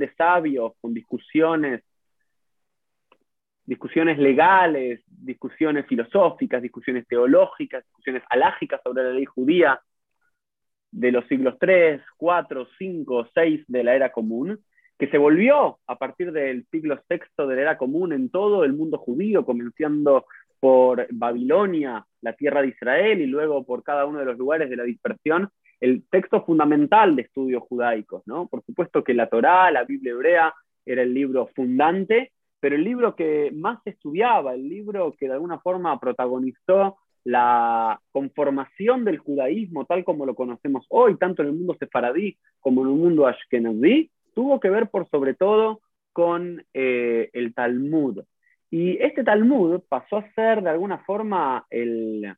de sabios con discusiones, discusiones legales, discusiones filosóficas, discusiones teológicas, discusiones alágicas sobre la ley judía de los siglos 3, 4, 5, 6 de la era común, que se volvió a partir del siglo VI de la era común en todo el mundo judío, comenzando por Babilonia, la tierra de Israel, y luego por cada uno de los lugares de la dispersión, el texto fundamental de estudios judaicos. ¿no? Por supuesto que la Torá, la Biblia hebrea, era el libro fundante, pero el libro que más se estudiaba, el libro que de alguna forma protagonizó la conformación del judaísmo tal como lo conocemos hoy, tanto en el mundo sefaradí como en el mundo ashkenazí, tuvo que ver por sobre todo con eh, el Talmud. Y este Talmud pasó a ser de alguna forma el,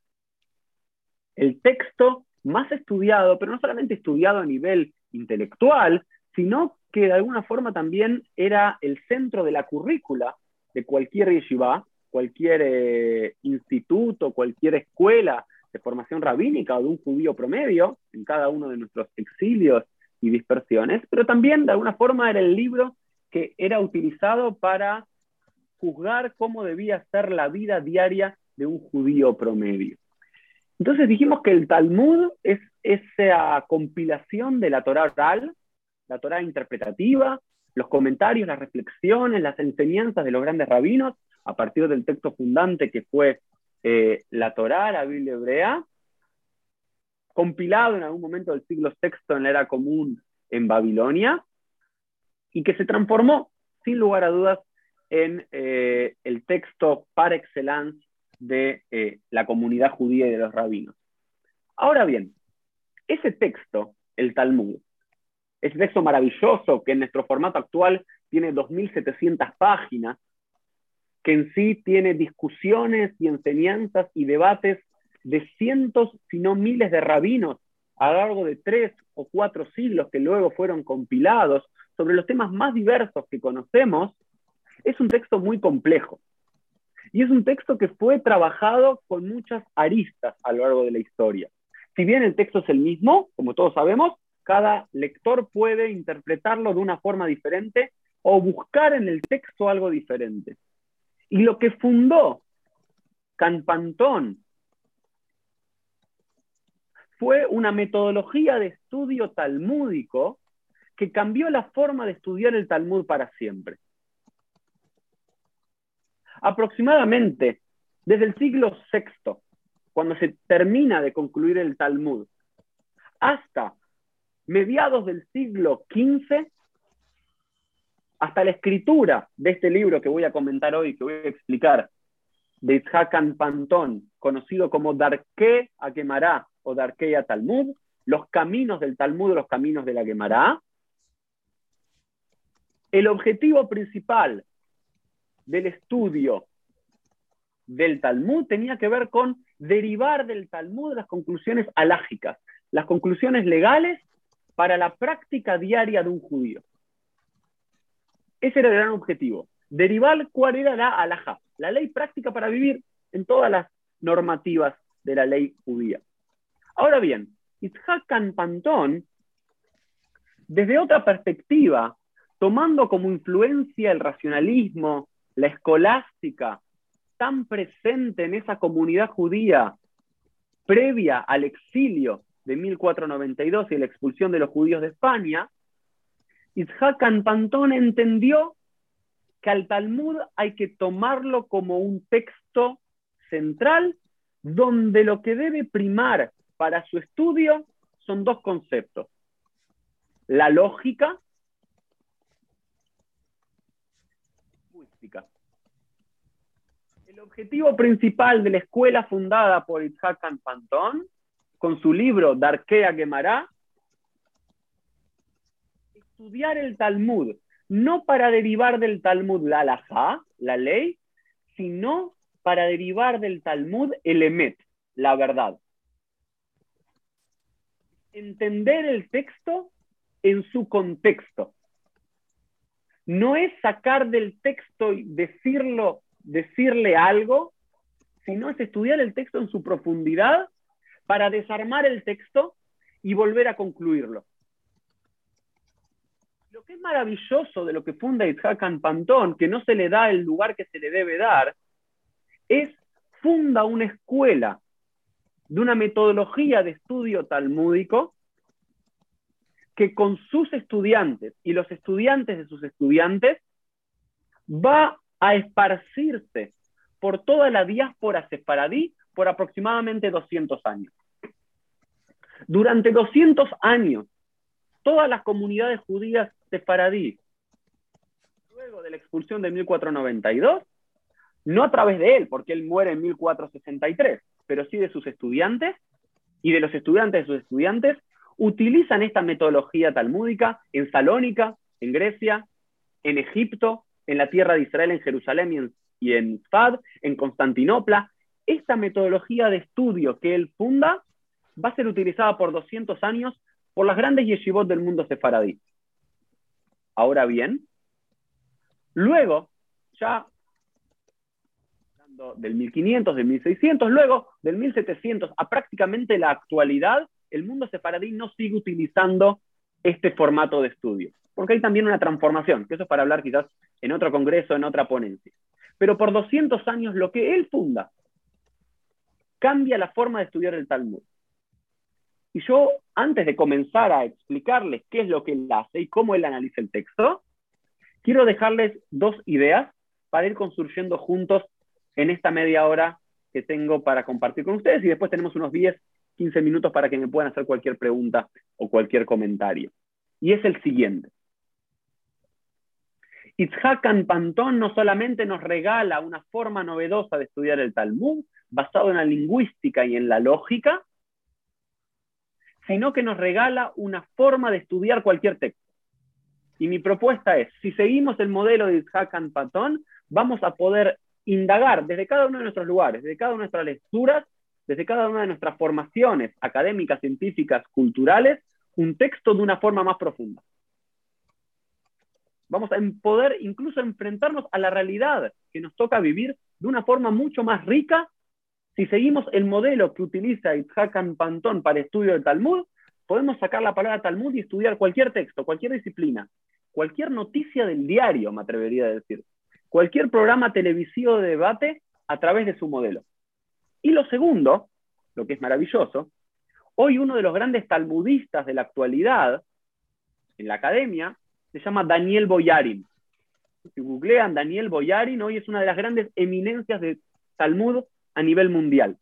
el texto más estudiado, pero no solamente estudiado a nivel intelectual, sino que de alguna forma también era el centro de la currícula de cualquier yeshiva, cualquier eh, instituto, cualquier escuela de formación rabínica o de un judío promedio en cada uno de nuestros exilios y dispersiones, pero también de alguna forma era el libro que era utilizado para juzgar cómo debía ser la vida diaria de un judío promedio. Entonces dijimos que el Talmud es esa compilación de la Torah oral, la Torah interpretativa, los comentarios, las reflexiones, las enseñanzas de los grandes rabinos a partir del texto fundante que fue eh, la Torah, la Biblia hebrea, compilado en algún momento del siglo VI en la era común en Babilonia, y que se transformó, sin lugar a dudas, en eh, el texto par excellence de eh, la comunidad judía y de los rabinos. Ahora bien, ese texto, el Talmud, ese texto maravilloso que en nuestro formato actual tiene 2.700 páginas, que en sí tiene discusiones y enseñanzas y debates de cientos, si no miles de rabinos a lo largo de tres o cuatro siglos que luego fueron compilados sobre los temas más diversos que conocemos, es un texto muy complejo. Y es un texto que fue trabajado con muchas aristas a lo largo de la historia. Si bien el texto es el mismo, como todos sabemos, cada lector puede interpretarlo de una forma diferente o buscar en el texto algo diferente. Y lo que fundó Canpantón fue una metodología de estudio talmúdico que cambió la forma de estudiar el Talmud para siempre. Aproximadamente desde el siglo VI, cuando se termina de concluir el Talmud, hasta mediados del siglo XV, hasta la escritura de este libro que voy a comentar hoy, que voy a explicar, de Itzhakan Pantón, conocido como Darke a Gemara o Darke a Talmud, los caminos del Talmud, los caminos de la Gemara. El objetivo principal del estudio del Talmud tenía que ver con derivar del Talmud las conclusiones alágicas, las conclusiones legales para la práctica diaria de un judío. Ese era el gran objetivo. Derivar cuál era la alhaja, la ley práctica para vivir en todas las normativas de la ley judía. Ahora bien, Itzhak Pantón, desde otra perspectiva, tomando como influencia el racionalismo, la escolástica, tan presente en esa comunidad judía previa al exilio de 1492 y la expulsión de los judíos de España, Itzhak Pantón entendió que al Talmud hay que tomarlo como un texto central donde lo que debe primar para su estudio son dos conceptos. La lógica El objetivo principal de la escuela fundada por Itzhak Pantón, con su libro Darkea Gemara, estudiar el Talmud, no para derivar del Talmud la halajá, la ley, sino para derivar del Talmud el emet, la verdad. Entender el texto en su contexto. No es sacar del texto y decirlo, decirle algo, sino es estudiar el texto en su profundidad para desarmar el texto y volver a concluirlo. Lo que es maravilloso de lo que funda Itzhak Pantón, que no se le da el lugar que se le debe dar, es funda una escuela de una metodología de estudio talmúdico que con sus estudiantes y los estudiantes de sus estudiantes va a esparcirse por toda la diáspora sefaradí por aproximadamente 200 años. Durante 200 años, todas las comunidades judías sefaradí, luego de la expulsión de 1492, no a través de él, porque él muere en 1463, pero sí de sus estudiantes y de los estudiantes de sus estudiantes, utilizan esta metodología talmúdica en Salónica, en Grecia, en Egipto, en la tierra de Israel, en Jerusalén y en, y en Fad, en Constantinopla. Esta metodología de estudio que él funda va a ser utilizada por 200 años por las grandes yeshivot del mundo sefaradí. Ahora bien, luego, ya del 1500, del 1600, luego del 1700 a prácticamente la actualidad, el mundo sefaradí no sigue utilizando este formato de estudio, porque hay también una transformación, que eso es para hablar quizás en otro congreso, en otra ponencia. Pero por 200 años lo que él funda cambia la forma de estudiar el Talmud. Y yo, antes de comenzar a explicarles qué es lo que él hace y cómo él analiza el texto, quiero dejarles dos ideas para ir construyendo juntos en esta media hora que tengo para compartir con ustedes y después tenemos unos 10, 15 minutos para que me puedan hacer cualquier pregunta o cualquier comentario. Y es el siguiente. Itzhak Pantón no solamente nos regala una forma novedosa de estudiar el Talmud, basado en la lingüística y en la lógica, sino que nos regala una forma de estudiar cualquier texto. Y mi propuesta es, si seguimos el modelo de Itzhak Pantón, vamos a poder indagar desde cada uno de nuestros lugares, desde cada una de nuestras lecturas, desde cada una de nuestras formaciones académicas, científicas, culturales, un texto de una forma más profunda. Vamos a poder incluso enfrentarnos a la realidad que nos toca vivir de una forma mucho más rica si seguimos el modelo que utiliza Itzhak Pantón para estudio del Talmud, podemos sacar la palabra Talmud y estudiar cualquier texto, cualquier disciplina, cualquier noticia del diario, me atrevería a decir cualquier programa televisivo de debate a través de su modelo. Y lo segundo, lo que es maravilloso, hoy uno de los grandes talmudistas de la actualidad en la academia se llama Daniel Boyarin. Si googlean Daniel Boyarin, hoy es una de las grandes eminencias de Talmud a nivel mundial.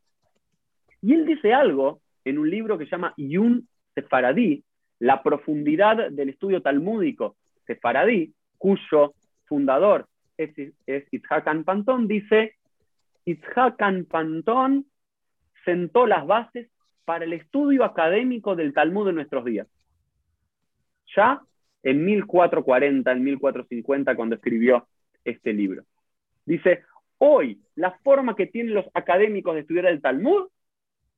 Y él dice algo en un libro que se llama Yun Sefaradí, la profundidad del estudio talmúdico sefaradí, cuyo fundador es, es Pantón, dice, Itzhakan Pantón sentó las bases para el estudio académico del Talmud en nuestros días. Ya en 1440, en 1450, cuando escribió este libro. Dice, hoy la forma que tienen los académicos de estudiar el Talmud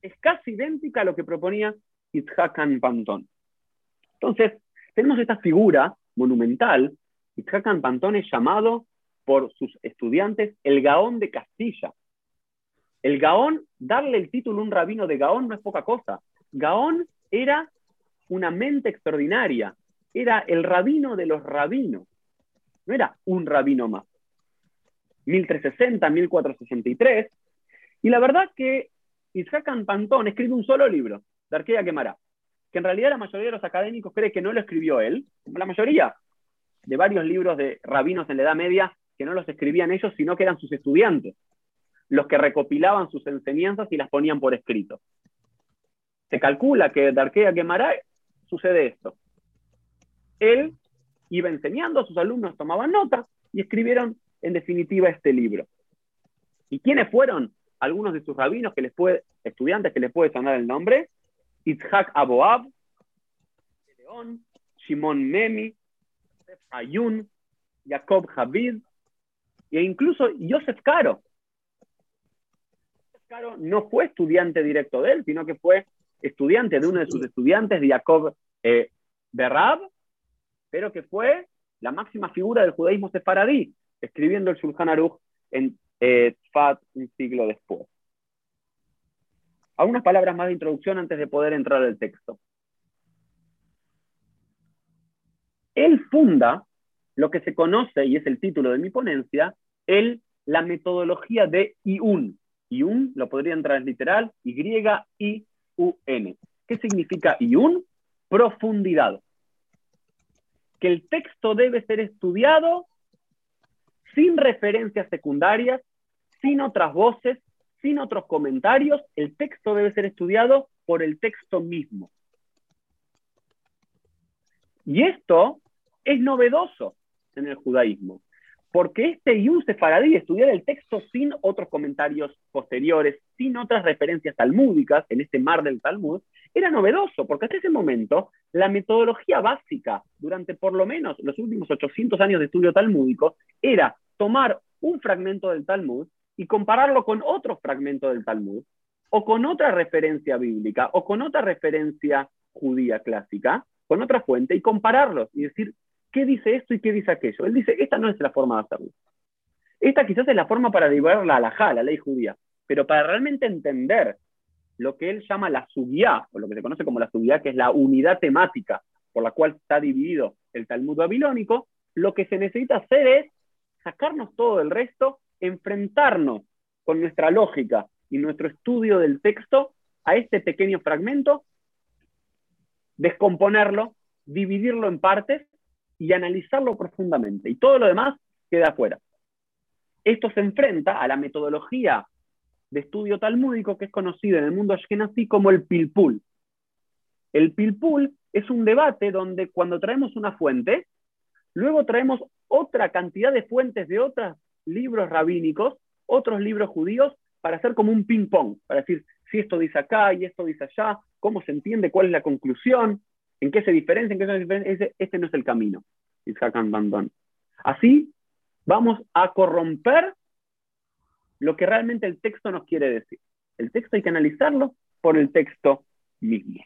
es casi idéntica a lo que proponía Itzhakan Pantón. Entonces, tenemos esta figura monumental. Itzhakan Pantón es llamado por sus estudiantes el Gaón de Castilla. El Gaón, darle el título a un rabino de Gaón no es poca cosa. Gaón era una mente extraordinaria, era el rabino de los rabinos, no era un rabino más. 1360, 1463, y la verdad que Isaac Pantón escribe un solo libro, de Arquea Quemará, que en realidad la mayoría de los académicos cree que no lo escribió él, la mayoría de varios libros de rabinos en la Edad Media que no los escribían ellos, sino que eran sus estudiantes, los que recopilaban sus enseñanzas y las ponían por escrito. Se calcula que de Arquea Quemará sucede esto. Él iba enseñando, sus alumnos tomaban nota y escribieron en definitiva este libro. ¿Y quiénes fueron algunos de sus rabinos que les puede, estudiantes que les puede sonar el nombre? Itzhak Aboab, León, Shimon Memi, Ayun, Jacob Javid, e incluso Joseph Caro. Joseph Caro no fue estudiante directo de él, sino que fue estudiante de uno de sus estudiantes, de Jacob eh, Berrab, pero que fue la máxima figura del judaísmo sefaradí, escribiendo el Shulchan Aruch en eh, un siglo después. Algunas palabras más de introducción antes de poder entrar al texto. Él funda lo que se conoce, y es el título de mi ponencia, el, la metodología de IUN. IUN lo podrían transliterar Y-I-U-N. ¿Qué significa IUN? Profundidad. Que el texto debe ser estudiado sin referencias secundarias, sin otras voces, sin otros comentarios. El texto debe ser estudiado por el texto mismo. Y esto es novedoso en el judaísmo, porque este Yun Sefaradí, estudiar el texto sin otros comentarios posteriores, sin otras referencias talmúdicas en este mar del Talmud, era novedoso, porque hasta ese momento la metodología básica durante por lo menos los últimos 800 años de estudio talmúdico era tomar un fragmento del Talmud y compararlo con otro fragmento del Talmud, o con otra referencia bíblica, o con otra referencia judía clásica, con otra fuente, y compararlos y decir, ¿qué dice esto y qué dice aquello? Él dice, esta no es la forma de hacerlo. Esta quizás es la forma para derivar la alajá, la ley judía, pero para realmente entender lo que él llama la subía, o lo que se conoce como la subía, que es la unidad temática por la cual está dividido el Talmud babilónico, lo que se necesita hacer es sacarnos todo el resto, enfrentarnos con nuestra lógica y nuestro estudio del texto a este pequeño fragmento, descomponerlo, dividirlo en partes y analizarlo profundamente. Y todo lo demás queda afuera. Esto se enfrenta a la metodología de estudio talmúdico que es conocida en el mundo ashkenazí como el pilpul. El pilpul es un debate donde cuando traemos una fuente, luego traemos otra cantidad de fuentes de otros libros rabínicos, otros libros judíos, para hacer como un ping-pong, para decir si esto dice acá y esto dice allá, cómo se entiende, cuál es la conclusión, ¿En qué se diferencia? ¿En qué se diferencia? Este no es el camino. Así vamos a corromper lo que realmente el texto nos quiere decir. El texto hay que analizarlo por el texto mismo.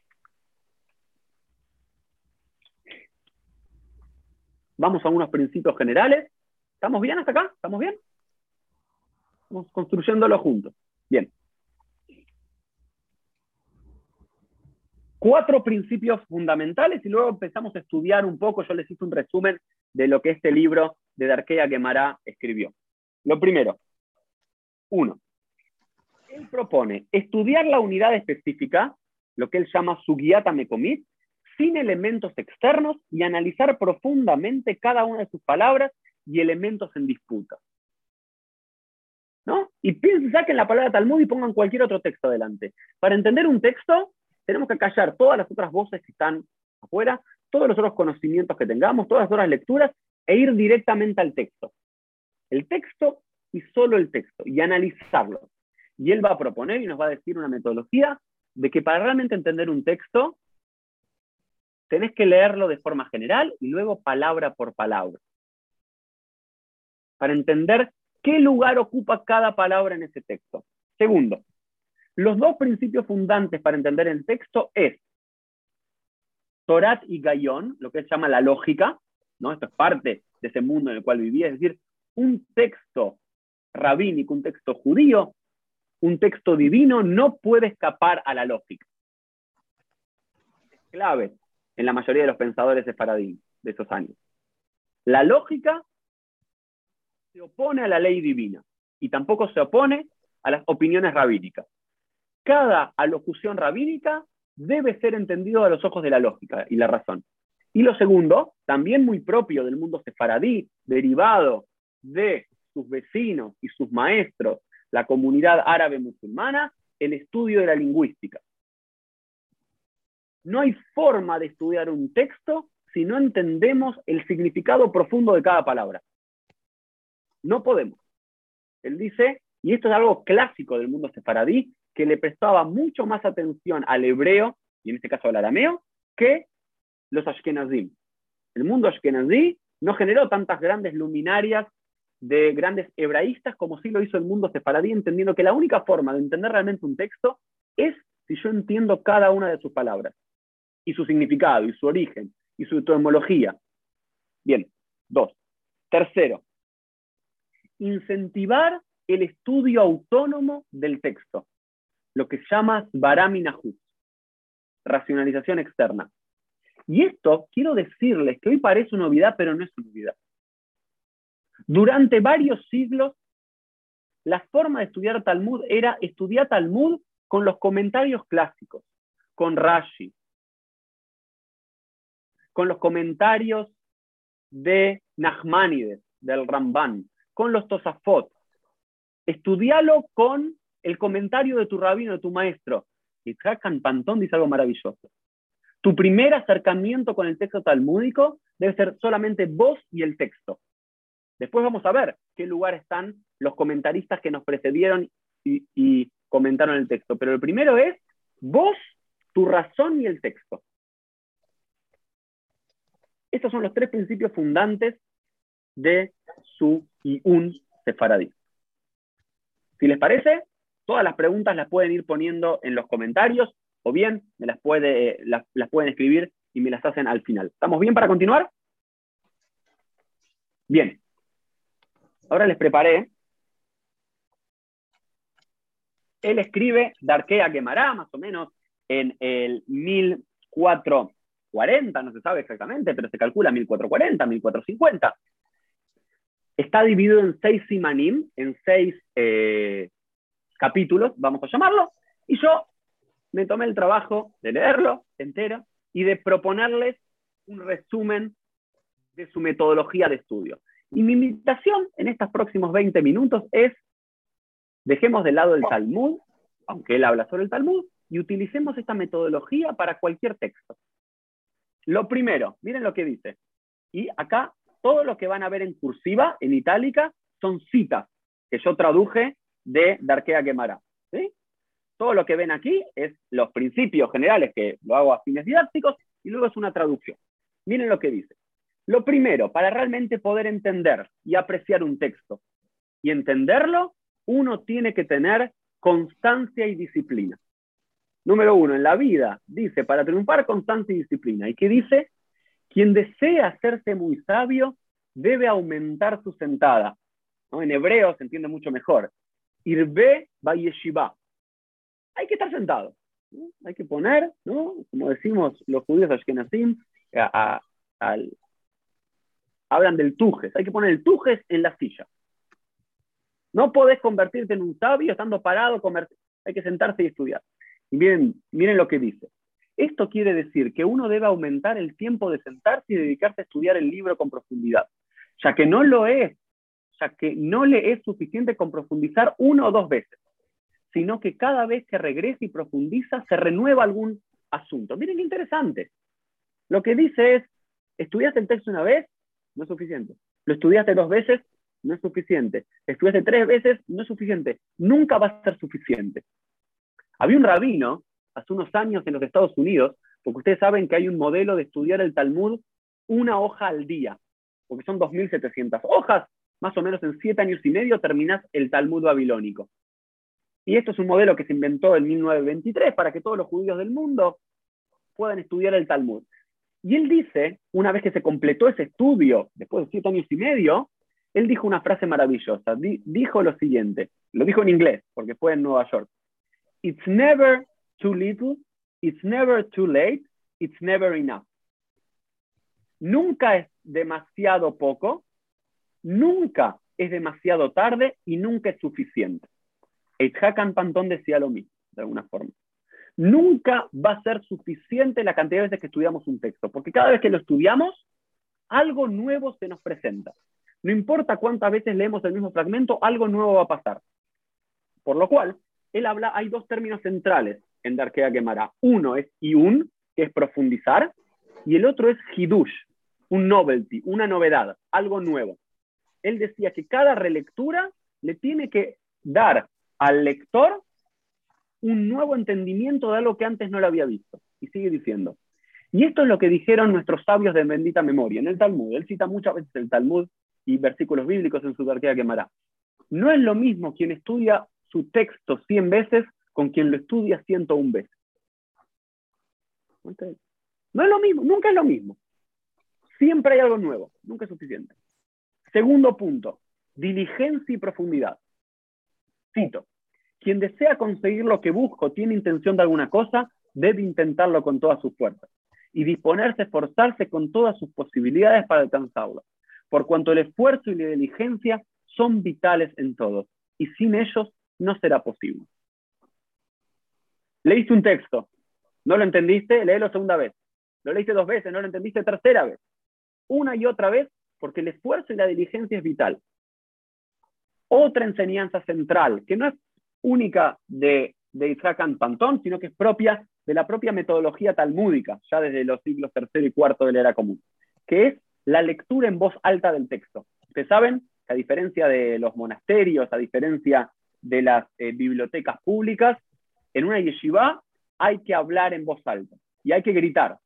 Vamos a unos principios generales. ¿Estamos bien hasta acá? ¿Estamos bien? Vamos construyéndolo juntos. Bien. cuatro principios fundamentales y luego empezamos a estudiar un poco, yo les hice un resumen de lo que este libro de Darkea Gemara escribió. Lo primero, uno, él propone estudiar la unidad específica, lo que él llama su guiata mecomit, sin elementos externos y analizar profundamente cada una de sus palabras y elementos en disputa. ¿No? Y piensen, saquen la palabra Talmud y pongan cualquier otro texto adelante. Para entender un texto, tenemos que callar todas las otras voces que están afuera, todos los otros conocimientos que tengamos, todas las otras lecturas, e ir directamente al texto. El texto y solo el texto, y analizarlo. Y él va a proponer y nos va a decir una metodología de que para realmente entender un texto, tenés que leerlo de forma general y luego palabra por palabra. Para entender qué lugar ocupa cada palabra en ese texto. Segundo, los dos principios fundantes para entender el texto es Torat y Gayón, lo que se llama la lógica, ¿no? Esto es parte de ese mundo en el cual vivía, es decir, un texto rabínico, un texto judío, un texto divino no puede escapar a la lógica. Es clave en la mayoría de los pensadores de Faraday de esos años. La lógica se opone a la ley divina y tampoco se opone a las opiniones rabínicas cada alocución rabínica debe ser entendido a los ojos de la lógica y la razón. Y lo segundo, también muy propio del mundo sefaradí, derivado de sus vecinos y sus maestros, la comunidad árabe musulmana, el estudio de la lingüística. No hay forma de estudiar un texto si no entendemos el significado profundo de cada palabra. No podemos. Él dice, y esto es algo clásico del mundo sefaradí, que le prestaba mucho más atención al hebreo, y en este caso al arameo, que los ashkenazim. El mundo ashkenazí no generó tantas grandes luminarias de grandes hebraístas como sí lo hizo el mundo sefaradí, entendiendo que la única forma de entender realmente un texto es si yo entiendo cada una de sus palabras, y su significado, y su origen, y su etimología. Bien, dos. Tercero, incentivar el estudio autónomo del texto lo que se llama Baraminahut, racionalización externa. Y esto quiero decirles que hoy parece una novedad, pero no es una novedad. Durante varios siglos, la forma de estudiar Talmud era estudiar Talmud con los comentarios clásicos, con Rashi, con los comentarios de Nachmanides, del Ramban, con los Tosafot. Estudialo con el comentario de tu rabino, de tu maestro. Y Hakan Pantón dice algo maravilloso. Tu primer acercamiento con el texto talmúdico debe ser solamente vos y el texto. Después vamos a ver qué lugar están los comentaristas que nos precedieron y, comentaron el texto. Pero el primero es vos, tu razón y el texto. Estos son los tres principios fundantes de su y un sefaradí. Si les parece, todas las preguntas las pueden ir poniendo en los comentarios o bien me las, puede, las, pueden escribir y me las hacen al final. ¿Estamos bien para continuar? Bien. Ahora les preparé. Él escribe Darkea Quemará, más o menos en el 1440, no se sabe exactamente, pero se calcula 1440, 1450. Está dividido en seis simanim, en seis eh, capítulos, vamos a llamarlo, y yo me tomé el trabajo de leerlo entero y de proponerles un resumen de su metodología de estudio. Y mi invitación en estos próximos 20 minutos es, dejemos de lado el Talmud, aunque él habla sobre el Talmud, y utilicemos esta metodología para cualquier texto. Lo primero, miren lo que dice. Y acá todo lo que van a ver en cursiva, en itálica, son citas que yo traduje de Darkea Gemara. ¿sí? Todo lo que ven aquí es los principios generales que lo hago a fines didácticos y luego es una traducción. Miren lo que dice. Lo primero, para realmente poder entender y apreciar un texto y entenderlo, uno tiene que tener constancia y disciplina. Número uno, en la vida, dice, para triunfar, constancia y disciplina. ¿Y qué dice? Quien desea hacerse muy sabio debe aumentar su sentada. En hebreo se entiende mucho mejor. Irbe Bayeshiva. Hay que estar sentado. Hay que poner, ¿no? como decimos los judíos ashkenazim, a, hablan del tujes. Hay que poner el tujes en la silla. No podés convertirte en un sabio estando parado, hay que sentarse y estudiar. Miren, miren lo que dice. Esto quiere decir que uno debe aumentar el tiempo de sentarse y dedicarse a estudiar el libro con profundidad, ya que no lo es, ya que no le es suficiente con profundizar una o dos veces, sino que cada vez que regresa y profundiza se renueva algún asunto. Miren qué interesante. Lo que dice es, estudiaste el texto una vez, no es suficiente. Lo estudiaste dos veces, no es suficiente. Estudiaste tres veces, no es suficiente. Nunca va a ser suficiente. Había un rabino hace unos años en los Estados Unidos, porque ustedes saben que hay un modelo de estudiar el Talmud una hoja al día, porque son 2.700 hojas, más o menos en siete años y medio terminas el Talmud babilónico. Y esto es un modelo que se inventó en 1923 para que todos los judíos del mundo puedan estudiar el Talmud. Y él dice, una vez que se completó ese estudio, después de siete años y medio, él dijo una frase maravillosa. dijo lo siguiente, lo dijo en inglés, porque fue en Nueva York. It's never too little, it's never too late, it's never enough. Nunca es demasiado poco, nunca es demasiado tarde y nunca es suficiente. Hakan Pantón decía lo mismo, de alguna forma. Nunca va a ser suficiente la cantidad de veces que estudiamos un texto, porque cada vez que lo estudiamos, algo nuevo se nos presenta. No importa cuántas veces leemos el mismo fragmento, algo nuevo va a pasar. Por lo cual, él habla, hay dos términos centrales en Darkea Gemara. Uno es Iun, que es profundizar, y el otro es Hidush, un novelty, una novedad, algo nuevo. Él decía que cada relectura le tiene que dar al lector un nuevo entendimiento de algo que antes no lo había visto. Y sigue diciendo. Y esto es lo que dijeron nuestros sabios de bendita memoria en el Talmud. Él cita muchas veces el Talmud y versículos bíblicos en su Darkea Gemara. No es lo mismo quien estudia su texto 100 veces con quien lo estudia 101 veces. No es lo mismo, nunca es lo mismo. Siempre hay algo nuevo, nunca es suficiente. Segundo punto, diligencia y profundidad. Cito, quien desea conseguir lo que busco, tiene intención de alguna cosa, debe intentarlo con todas sus fuerzas. y disponerse esforzarse con todas sus posibilidades para alcanzarlo, por cuanto el esfuerzo y la diligencia son vitales en todos, y sin ellos no será posible. Leíste un texto, no lo entendiste, léelo segunda vez. Lo leíste dos veces, no lo entendiste tercera vez. Una y otra vez, porque el esfuerzo y la diligencia es vital. Otra enseñanza central, que no es única de, de Isaac Pantón, sino que es propia de la propia metodología talmúdica, ya desde los siglos tercero y cuarto de la era común, que es la lectura en voz alta del texto. Ustedes saben que a diferencia de los monasterios, a diferencia de las eh, bibliotecas públicas, en una yeshiva hay que hablar en voz alta y hay que gritar.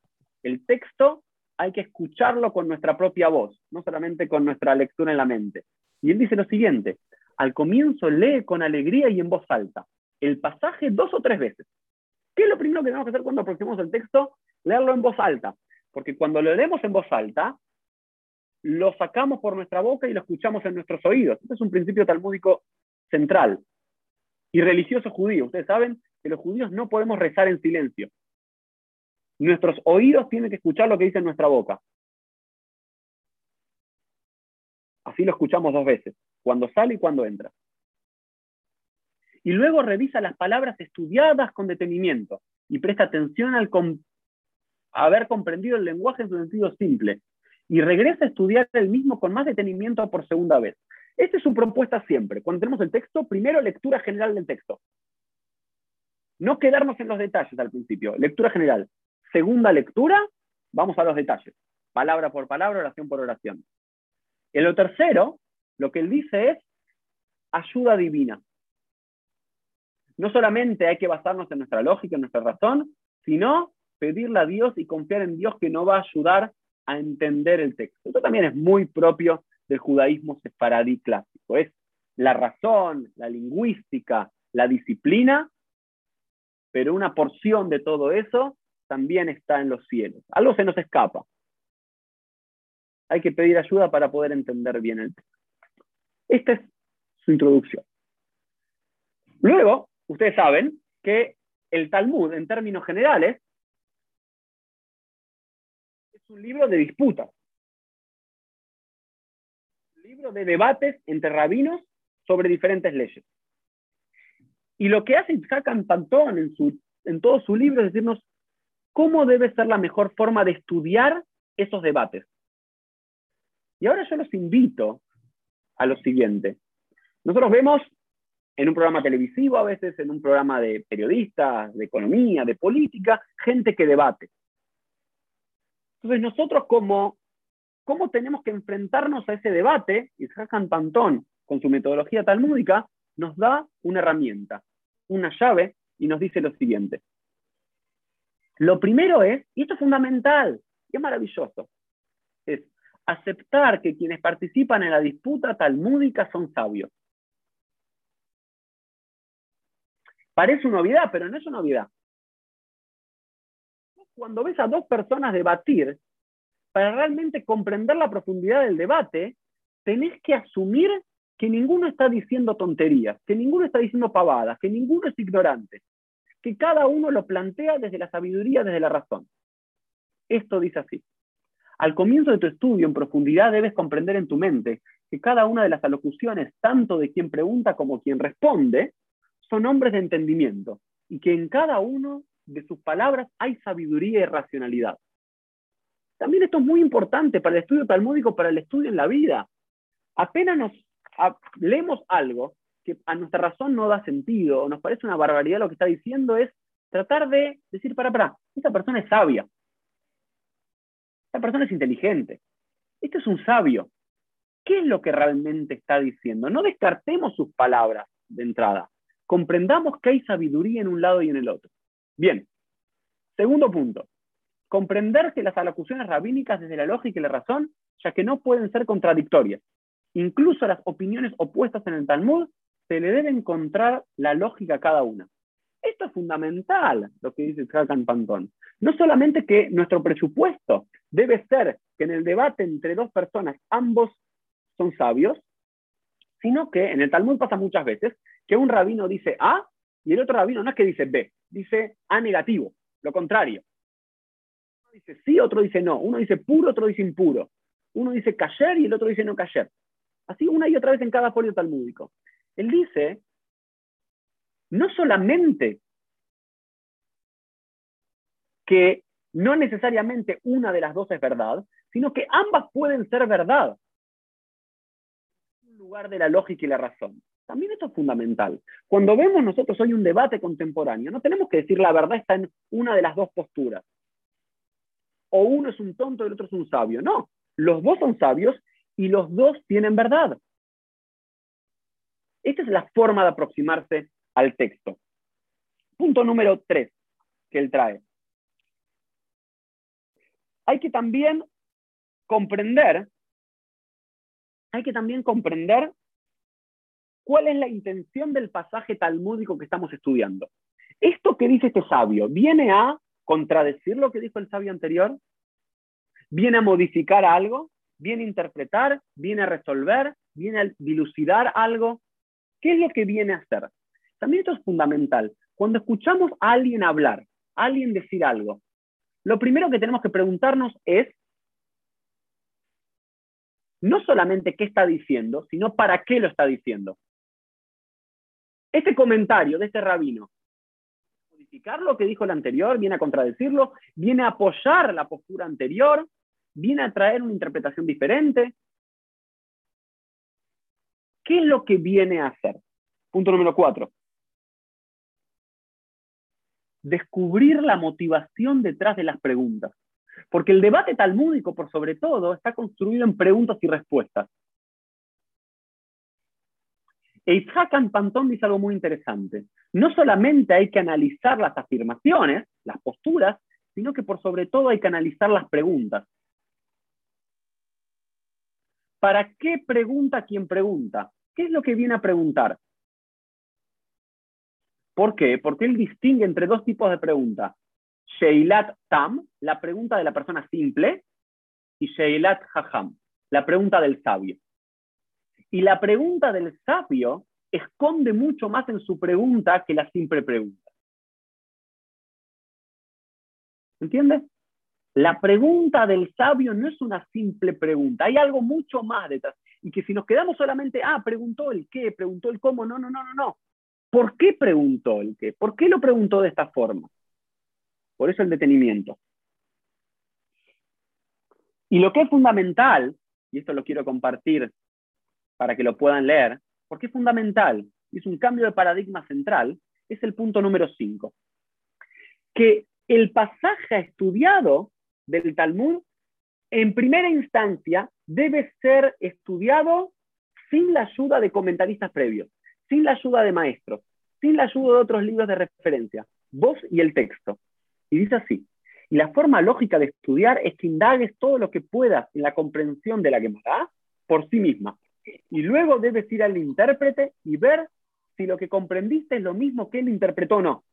El texto hay que escucharlo con nuestra propia voz, no solamente con nuestra lectura en la mente. Y él dice lo siguiente, al comienzo lee con alegría y en voz alta el pasaje dos o tres veces. ¿Qué es lo primero que tenemos que hacer cuando aproximamos el texto? Leerlo en voz alta, porque cuando lo leemos en voz alta, lo sacamos por nuestra boca y lo escuchamos en nuestros oídos. Este es un principio talmúdico central y religioso judío. Ustedes saben que los judíos no podemos rezar en silencio. Nuestros oídos tienen que escuchar lo que dice nuestra boca. Así lo escuchamos dos veces, cuando sale y cuando entra. Y luego revisa las palabras estudiadas con detenimiento y presta atención al haber comprendido el lenguaje en su sentido simple. Y regresa a estudiar el mismo con más detenimiento por segunda vez. Esta es su propuesta siempre. Cuando tenemos el texto, primero lectura general del texto. No quedarnos en los detalles al principio. Lectura general. Segunda lectura, vamos a los detalles. Palabra por palabra, oración por oración. En lo tercero, lo que él dice es ayuda divina. No solamente hay que basarnos en nuestra lógica, en nuestra razón, sino pedirle a Dios y confiar en Dios que nos va a ayudar a entender el texto. Esto también es muy propio del judaísmo sefaradí clásico. Es la razón, la lingüística, la disciplina, pero una porción de todo eso también está en los cielos. Algo se nos escapa. Hay que pedir ayuda para poder entender bien el texto. Esta es su introducción. Luego, ustedes saben que el Talmud, en términos generales, es un libro de disputas libro de debates entre rabinos sobre diferentes leyes. Y lo que hace Isaac Pantón en, en todo su libro es decirnos cómo debe ser la mejor forma de estudiar esos debates. Y ahora yo los invito a lo siguiente. Nosotros vemos en un programa televisivo, a veces en un programa de periodistas, de economía, de política, gente que debate. Entonces nosotros como cómo tenemos que enfrentarnos a ese debate, y Isaac Pantón, con su metodología talmúdica, nos da una herramienta, una llave, y nos dice lo siguiente. Lo primero es, y esto es fundamental, y es maravilloso, es aceptar que quienes participan en la disputa talmúdica son sabios. Parece una novedad, pero no es una novedad. Cuando ves a dos personas debatir, para realmente comprender la profundidad del debate, tenés que asumir que ninguno está diciendo tonterías, que ninguno está diciendo pavadas, que ninguno es ignorante, que cada uno lo plantea desde la sabiduría, desde la razón. Esto dice así. Al comienzo de tu estudio en profundidad debes comprender en tu mente que cada una de las alocuciones, tanto de quien pregunta como quien responde, son hombres de entendimiento y que en cada uno de sus palabras hay sabiduría y racionalidad. También esto es muy importante para el estudio talmúdico, para el estudio en la vida. Apenas nos leemos algo que a nuestra razón no da sentido o nos parece una barbaridad lo que está diciendo, es tratar de decir, para, para, esta persona es sabia. Esta persona es inteligente. Este es un sabio. ¿Qué es lo que realmente está diciendo? No descartemos sus palabras de entrada. Comprendamos que hay sabiduría en un lado y en el otro. Bien. Segundo punto comprender que las alocuciones rabínicas desde la lógica y la razón, ya que no pueden ser contradictorias. Incluso las opiniones opuestas en el Talmud se le debe encontrar la lógica a cada una. Esto es fundamental, lo que dice Hakan Pantón. No solamente que nuestro presupuesto debe ser que en el debate entre dos personas ambos son sabios, sino que en el Talmud pasa muchas veces que un rabino dice A y el otro rabino no es que dice B, dice A negativo, lo contrario Uno dice sí, otro dice no. Uno dice puro, otro dice impuro. Uno dice cayer y el otro dice no cayer. Así una y otra vez en cada folio talmúdico. Él dice, no solamente que no necesariamente una de las dos es verdad, sino que ambas pueden ser verdad. En lugar de la lógica y la razón. También esto es fundamental. Cuando vemos nosotros hoy un debate contemporáneo, no tenemos que decir la verdad está en una de las dos posturas. O uno es un tonto y el otro es un sabio. No, los dos son sabios y los dos tienen verdad. Esta es la forma de aproximarse al texto. Punto número tres que él trae. Hay que también comprender, hay que también comprender cuál es la intención del pasaje talmúdico que estamos estudiando. Esto que dice este sabio, ¿viene a contradecir lo que dijo el sabio anterior? ¿Viene a modificar algo? ¿Viene a interpretar? ¿Viene a resolver? ¿Viene a dilucidar algo? ¿Qué es lo que viene a hacer? También esto es fundamental. Cuando escuchamos a alguien hablar, a alguien decir algo, lo primero que tenemos que preguntarnos es no solamente qué está diciendo, sino para qué lo está diciendo. Este comentario de este rabino, modificar lo que dijo el anterior, viene a contradecirlo, viene a apoyar la postura anterior, viene a traer una interpretación diferente. ¿Qué es lo que viene a hacer? Punto número cuatro descubrir la motivación detrás de las preguntas. Porque el debate talmúdico, por sobre todo, está construido en preguntas y respuestas. Eichhakan Pantón dice algo muy interesante. No solamente hay que analizar las afirmaciones, las posturas, sino que por sobre todo hay que analizar las preguntas. ¿Para qué pregunta quien pregunta? ¿Qué es lo que viene a preguntar? ¿Por qué? Porque él distingue entre dos tipos de preguntas. Sheilat Tam, la pregunta de la persona simple, y Sheilat Haham, la pregunta del sabio. Y la pregunta del sabio esconde mucho más en su pregunta que la simple pregunta. ¿Entiendes? La pregunta del sabio no es una simple pregunta, hay algo mucho más detrás. Y que si nos quedamos solamente, ah, preguntó el qué, preguntó el cómo, no, no, no, no, no. ¿Por qué preguntó el qué? ¿Por qué lo preguntó de esta forma? Por eso el detenimiento. Y lo que es fundamental, y esto lo quiero compartir para que lo puedan leer, porque es fundamental, es un cambio de paradigma central, es el punto número 5. Que el pasaje estudiado del Talmud, en primera instancia, debe ser estudiado sin la ayuda de comentaristas previos sin la ayuda de maestros, sin la ayuda de otros libros de referencia, vos y el texto. Y dice así, y la forma lógica de estudiar es que indagues todo lo que puedas en la comprensión de la Gemara por sí misma. Y luego debes ir al intérprete y ver si lo que comprendiste es lo mismo que él interpretó o no.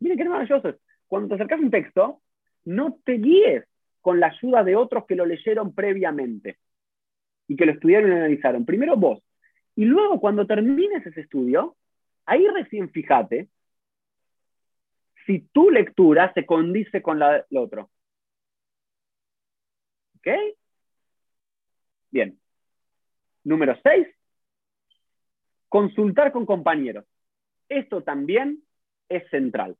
Miren qué maravilloso. Cuando te acercas a un texto, no te guíes con la ayuda de otros que lo leyeron previamente y que lo estudiaron y analizaron. Primero vos, y luego, cuando termines ese estudio, ahí recién fíjate si tu lectura se condice con la del otro. ¿Ok? Bien. Número 6. Consultar con compañeros. Esto también es central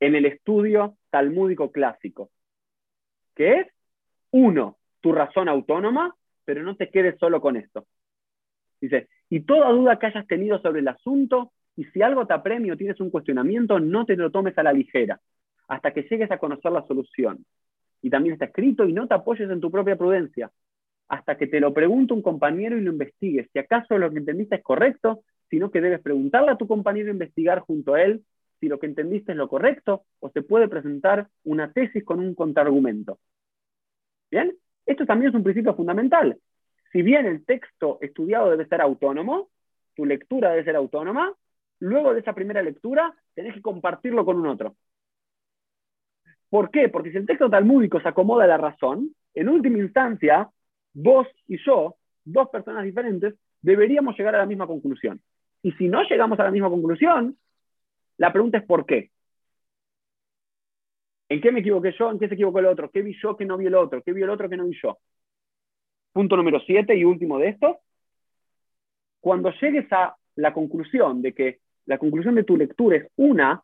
en el estudio talmúdico clásico, que es, uno, tu razón autónoma, pero no te quedes solo con esto. Dice, y toda duda que hayas tenido sobre el asunto, y si algo te apremia o tienes un cuestionamiento, no te lo tomes a la ligera, hasta que llegues a conocer la solución. Y también está escrito, y no te apoyes en tu propia prudencia, hasta que te lo pregunte un compañero y lo investigues, si acaso lo que entendiste es correcto, sino que debes preguntarle a tu compañero e investigar junto a él si lo que entendiste es lo correcto, o se puede presentar una tesis con un contraargumento. ¿Bien? Esto también es un principio fundamental si bien el texto estudiado debe ser autónomo, tu lectura debe ser autónoma, luego de esa primera lectura tenés que compartirlo con un otro. ¿Por qué? Porque si el texto talmúdico se acomoda a la razón, en última instancia, vos y yo, dos personas diferentes, deberíamos llegar a la misma conclusión. Y si no llegamos a la misma conclusión, la pregunta es ¿por qué? ¿En qué me equivoqué yo? ¿En qué se equivocó el otro? ¿Qué vi yo que no vi el otro? ¿Qué vi el otro que no vi yo? Punto número siete y último de esto. Cuando llegues a la conclusión de que la conclusión de tu lectura es una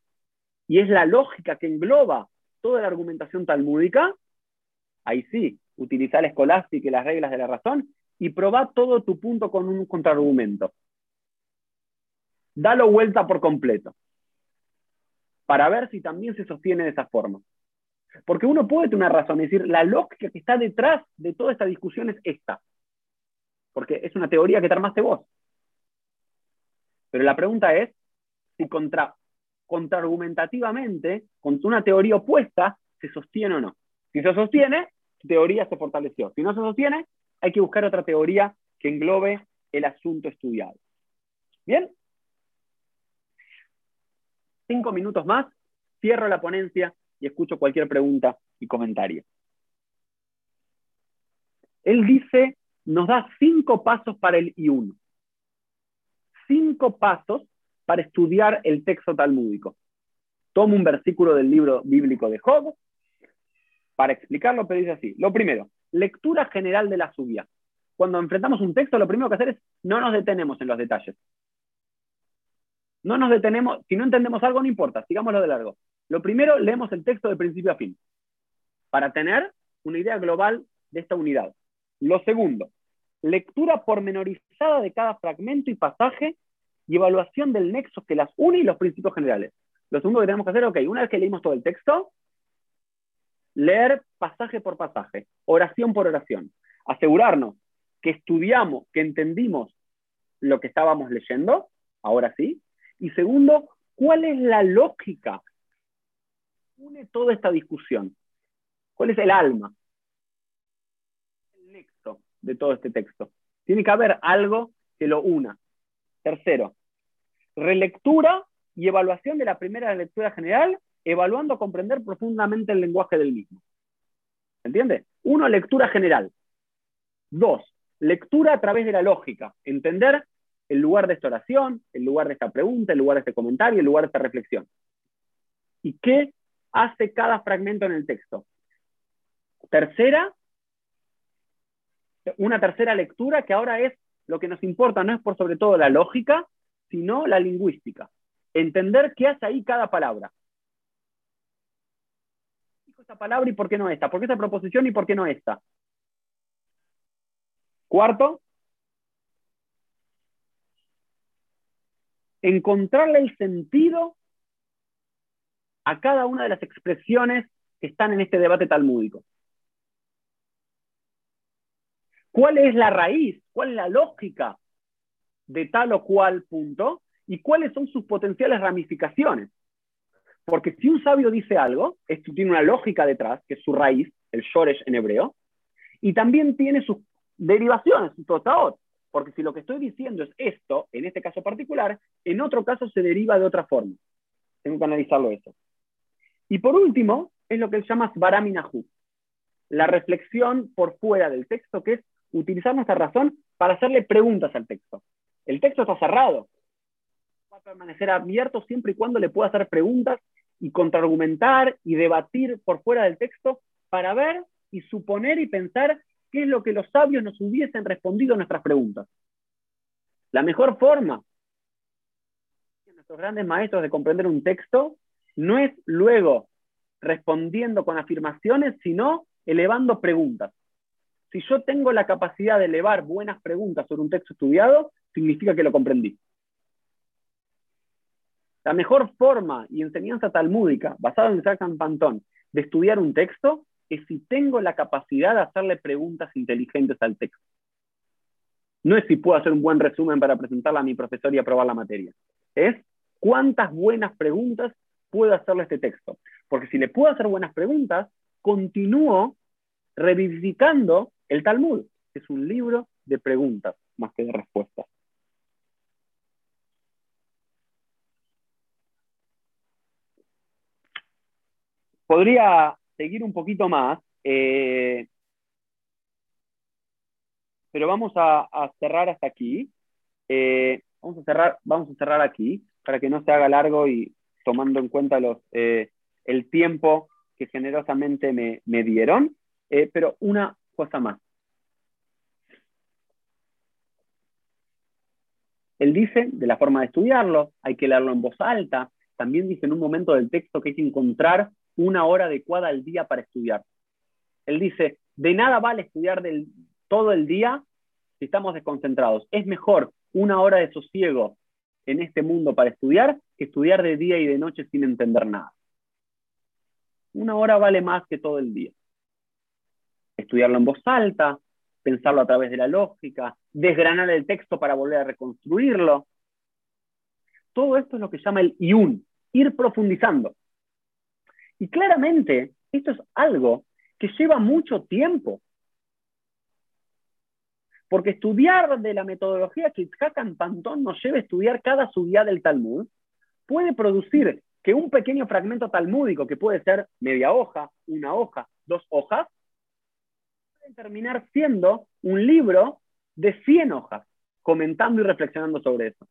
y es la lógica que engloba toda la argumentación talmúdica, ahí sí, utiliza la escolástica y las reglas de la razón y probá todo tu punto con un contraargumento. Dalo vuelta por completo para ver si también se sostiene de esa forma. Porque uno puede tener una razón, es decir, la lógica que está detrás de toda esta discusión es esta. Porque es una teoría que te armaste vos. Pero la pregunta es si contra, contraargumentativamente, con una teoría opuesta, se sostiene o no. Si se sostiene, teoría se fortaleció. Si no se sostiene, hay que buscar otra teoría que englobe el asunto estudiado. ¿Bien? Cinco minutos más, cierro la ponencia y escucho cualquier pregunta y comentario. Él dice, nos da cinco pasos para el I1. Cinco pasos para estudiar el texto talmúdico. Tomo un versículo del libro bíblico de Job para explicarlo, pero dice así. Lo primero, lectura general de la subida. Cuando enfrentamos un texto, lo primero que hacer es no nos detenemos en los detalles. No nos detenemos, si no entendemos algo, no importa, sigámoslo de largo. Lo primero, leemos el texto de principio a fin, para tener una idea global de esta unidad. Lo segundo, lectura pormenorizada de cada fragmento y pasaje y evaluación del nexo que las une y los principios generales. Lo segundo que tenemos que hacer, ok, una vez que leímos todo el texto, leer pasaje por pasaje, oración por oración, asegurarnos que estudiamos, que entendimos lo que estábamos leyendo, ahora sí, y segundo, ¿cuál es la lógica une toda esta discusión? ¿Cuál es el alma? El nexo de todo este texto. Tiene que haber algo que lo una. Tercero, relectura y evaluación de la primera lectura general, evaluando comprender profundamente el lenguaje del mismo. ¿Entiende? Uno, lectura general. Dos, lectura a través de la lógica. Entender el lugar de esta oración, el lugar de esta pregunta, el lugar de este comentario, el lugar de esta reflexión. ¿Y qué hace cada fragmento en el texto? Tercera, una tercera lectura que ahora es lo que nos importa, no es por sobre todo la lógica, sino la lingüística. Entender qué hace ahí cada palabra. Dijo esta palabra y por qué no esta, por qué esta proposición y por qué no esta. Cuarto, encontrarle el sentido a cada una de las expresiones que están en este debate talmúdico. ¿Cuál es la raíz? ¿Cuál es la lógica de tal o cual punto? ¿Y cuáles son sus potenciales ramificaciones? Porque si un sabio dice algo, esto tiene una lógica detrás, que es su raíz, el shoresh en hebreo, y también tiene sus derivaciones, sus totaot. Porque si lo que estoy diciendo es esto, en este caso particular, en otro caso se deriva de otra forma. Tengo que analizarlo eso. Y por último, es lo que él llama Svaraminahu, la reflexión por fuera del texto, que es utilizar nuestra razón para hacerle preguntas al texto. El texto está cerrado. Va a permanecer abierto siempre y cuando le pueda hacer preguntas y contraargumentar y debatir por fuera del texto para ver y suponer y pensar qué es lo que los sabios nos hubiesen respondido a nuestras preguntas. La mejor forma de nuestros grandes maestros de comprender un texto no es luego respondiendo con afirmaciones, sino elevando preguntas. Si yo tengo la capacidad de elevar buenas preguntas sobre un texto estudiado, significa que lo comprendí. La mejor forma y enseñanza talmúdica, basada en Isaac Pantón, de estudiar un texto es si tengo la capacidad de hacerle preguntas inteligentes al texto. No es si puedo hacer un buen resumen para presentarla a mi profesor y aprobar la materia. Es cuántas buenas preguntas puedo hacerle este texto. Porque si le puedo hacer buenas preguntas, continúo revivificando el Talmud, que es un libro de preguntas más que de respuestas. Podría seguir un poquito más, eh, pero vamos a, cerrar hasta aquí. Eh, vamos, a cerrar, vamos a cerrar aquí para que no se haga largo y tomando en cuenta eh, el tiempo que generosamente me, dieron, eh, pero una cosa más. Él dice, de la forma de estudiarlo, hay que leerlo en voz alta. También dice en un momento del texto que hay que encontrar una hora adecuada al día para estudiar. Él dice, de nada vale estudiar todo el día si estamos desconcentrados. Es mejor una hora de sosiego en este mundo para estudiar estudiar de día y de noche sin entender nada. Una hora vale más que todo el día. Estudiarlo en voz alta, pensarlo a través de la lógica, desgranar el texto para volver a reconstruirlo. Todo esto es lo que llama el IUN, ir profundizando. Y claramente, esto es algo que lleva mucho tiempo. Porque estudiar de la metodología que Hakan Pantón nos lleva a estudiar cada subida del Talmud puede producir que un pequeño fragmento talmúdico, que puede ser media hoja, una hoja, dos hojas, puede terminar siendo un libro de 100 hojas, comentando y reflexionando sobre eso.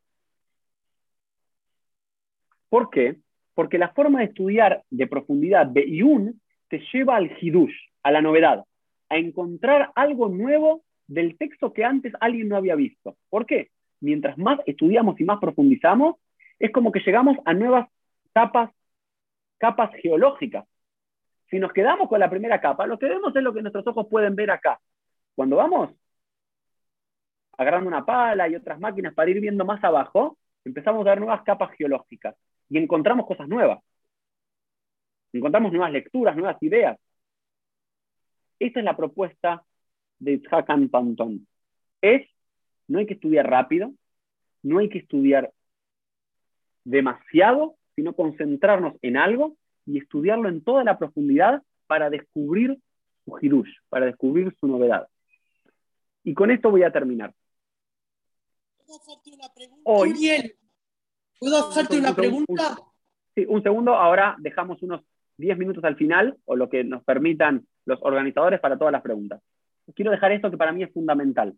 ¿Por qué? Porque la forma de estudiar de profundidad de Yun te lleva al hidush, a la novedad, a encontrar algo nuevo del texto que antes alguien no había visto. ¿Por qué? Mientras más estudiamos y más profundizamos, es como que llegamos a nuevas capas, geológicas. Si nos quedamos con la primera capa, lo que vemos es lo que nuestros ojos pueden ver acá. Cuando vamos agarrando una pala y otras máquinas para ir viendo más abajo, empezamos a ver nuevas capas geológicas y encontramos cosas nuevas. Encontramos nuevas lecturas, nuevas ideas. Esta es la propuesta de Itzhakan Pantón. Es, no hay que estudiar rápido, no hay que estudiar demasiado, sino concentrarnos en algo y estudiarlo en toda la profundidad para descubrir su hirush, para descubrir su novedad. Y con esto voy a terminar. ¿Puedo hacerte una pregunta? ¿puedo hacerte una pregunta? sí, un segundo. Ahora dejamos unos 10 minutos al final, o lo que nos permitan los organizadores para todas las preguntas. Quiero dejar esto que para mí es fundamental.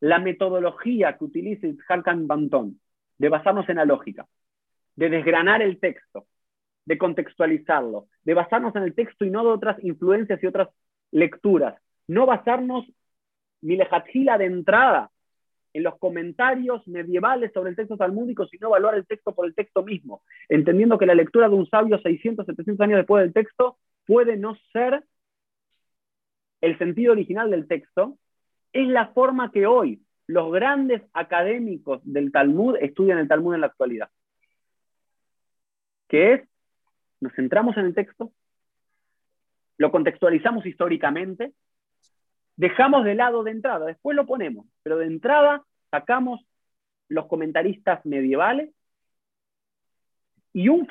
La metodología que utiliza Harkan Banton de basarnos en la lógica, de desgranar el texto, de contextualizarlo, de basarnos en el texto y no de otras influencias y otras lecturas, no basarnos ni lejatjila de entrada en los comentarios medievales sobre el texto talmúdico, sino evaluar el texto por el texto mismo, entendiendo que la lectura de un sabio 600, 700 años después del texto puede no ser el sentido original del texto, es la forma que hoy los grandes académicos del Talmud estudian el Talmud en la actualidad. Que es, nos centramos en el texto, lo contextualizamos históricamente, dejamos de lado de entrada, después lo ponemos, pero de entrada sacamos los comentaristas medievales y un,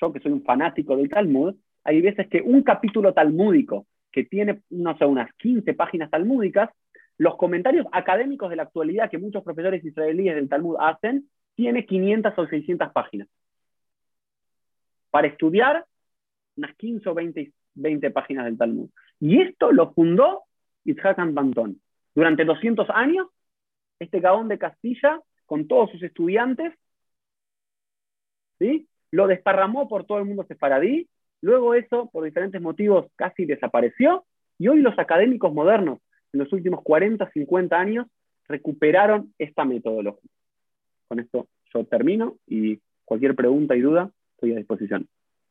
yo que soy un fanático del Talmud, hay veces que un capítulo talmúdico que tiene, no sé, unas 15 páginas talmúdicas, los comentarios académicos de la actualidad que muchos profesores israelíes del Talmud hacen, tiene 500 o 600 páginas. Para estudiar unas 15 o 20, 20 páginas del Talmud. Y esto lo fundó Yitzhak Bantón. Durante 200 años, este Gaón de Castilla, con todos sus estudiantes, ¿sí? lo desparramó por todo el mundo sefaradí. Luego eso, por diferentes motivos, casi desapareció. Y hoy los académicos modernos en los últimos 40, 50 años recuperaron esta metodología. Con esto yo termino y cualquier pregunta y duda estoy a disposición.